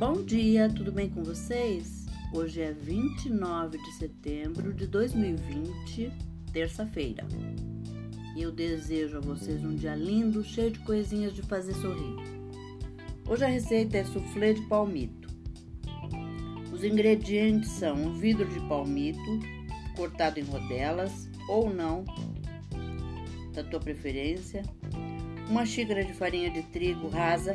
Bom dia, tudo bem com vocês? Hoje é 29 de setembro de 2020, terça-feira. E eu desejo a vocês um dia lindo, cheio de coisinhas de fazer sorrir. Hoje a receita é soufflé de palmito. Os ingredientes são um vidro de palmito cortado em rodelas ou não, da tua preferência, uma xícara de farinha de trigo rasa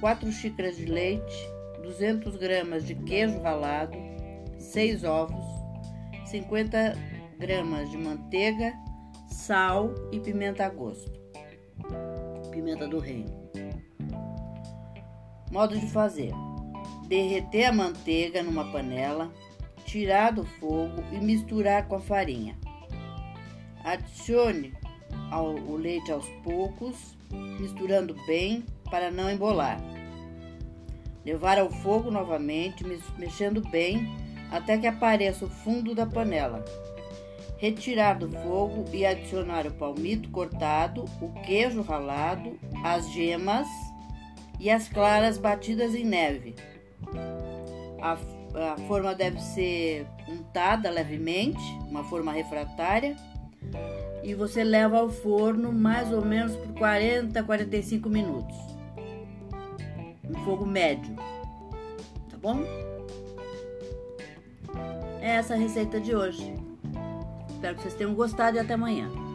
4 xícaras de leite, 200 gramas de queijo ralado, 6 ovos, 50 gramas de manteiga, sal e pimenta a gosto. Pimenta do reino. Modo de fazer: derreter a manteiga numa panela, tirar do fogo e misturar com a farinha. Adicione o leite aos poucos, misturando bem para não embolar. Levar ao fogo novamente, mexendo bem até que apareça o fundo da panela. Retirar do fogo e adicionar o palmito cortado, o queijo ralado, as gemas e as claras batidas em neve. A, a forma deve ser untada levemente, uma forma refratária, e você leva ao forno mais ou menos por 40 a 45 minutos um fogo médio, tá bom? É essa a receita de hoje. Espero que vocês tenham gostado e até amanhã.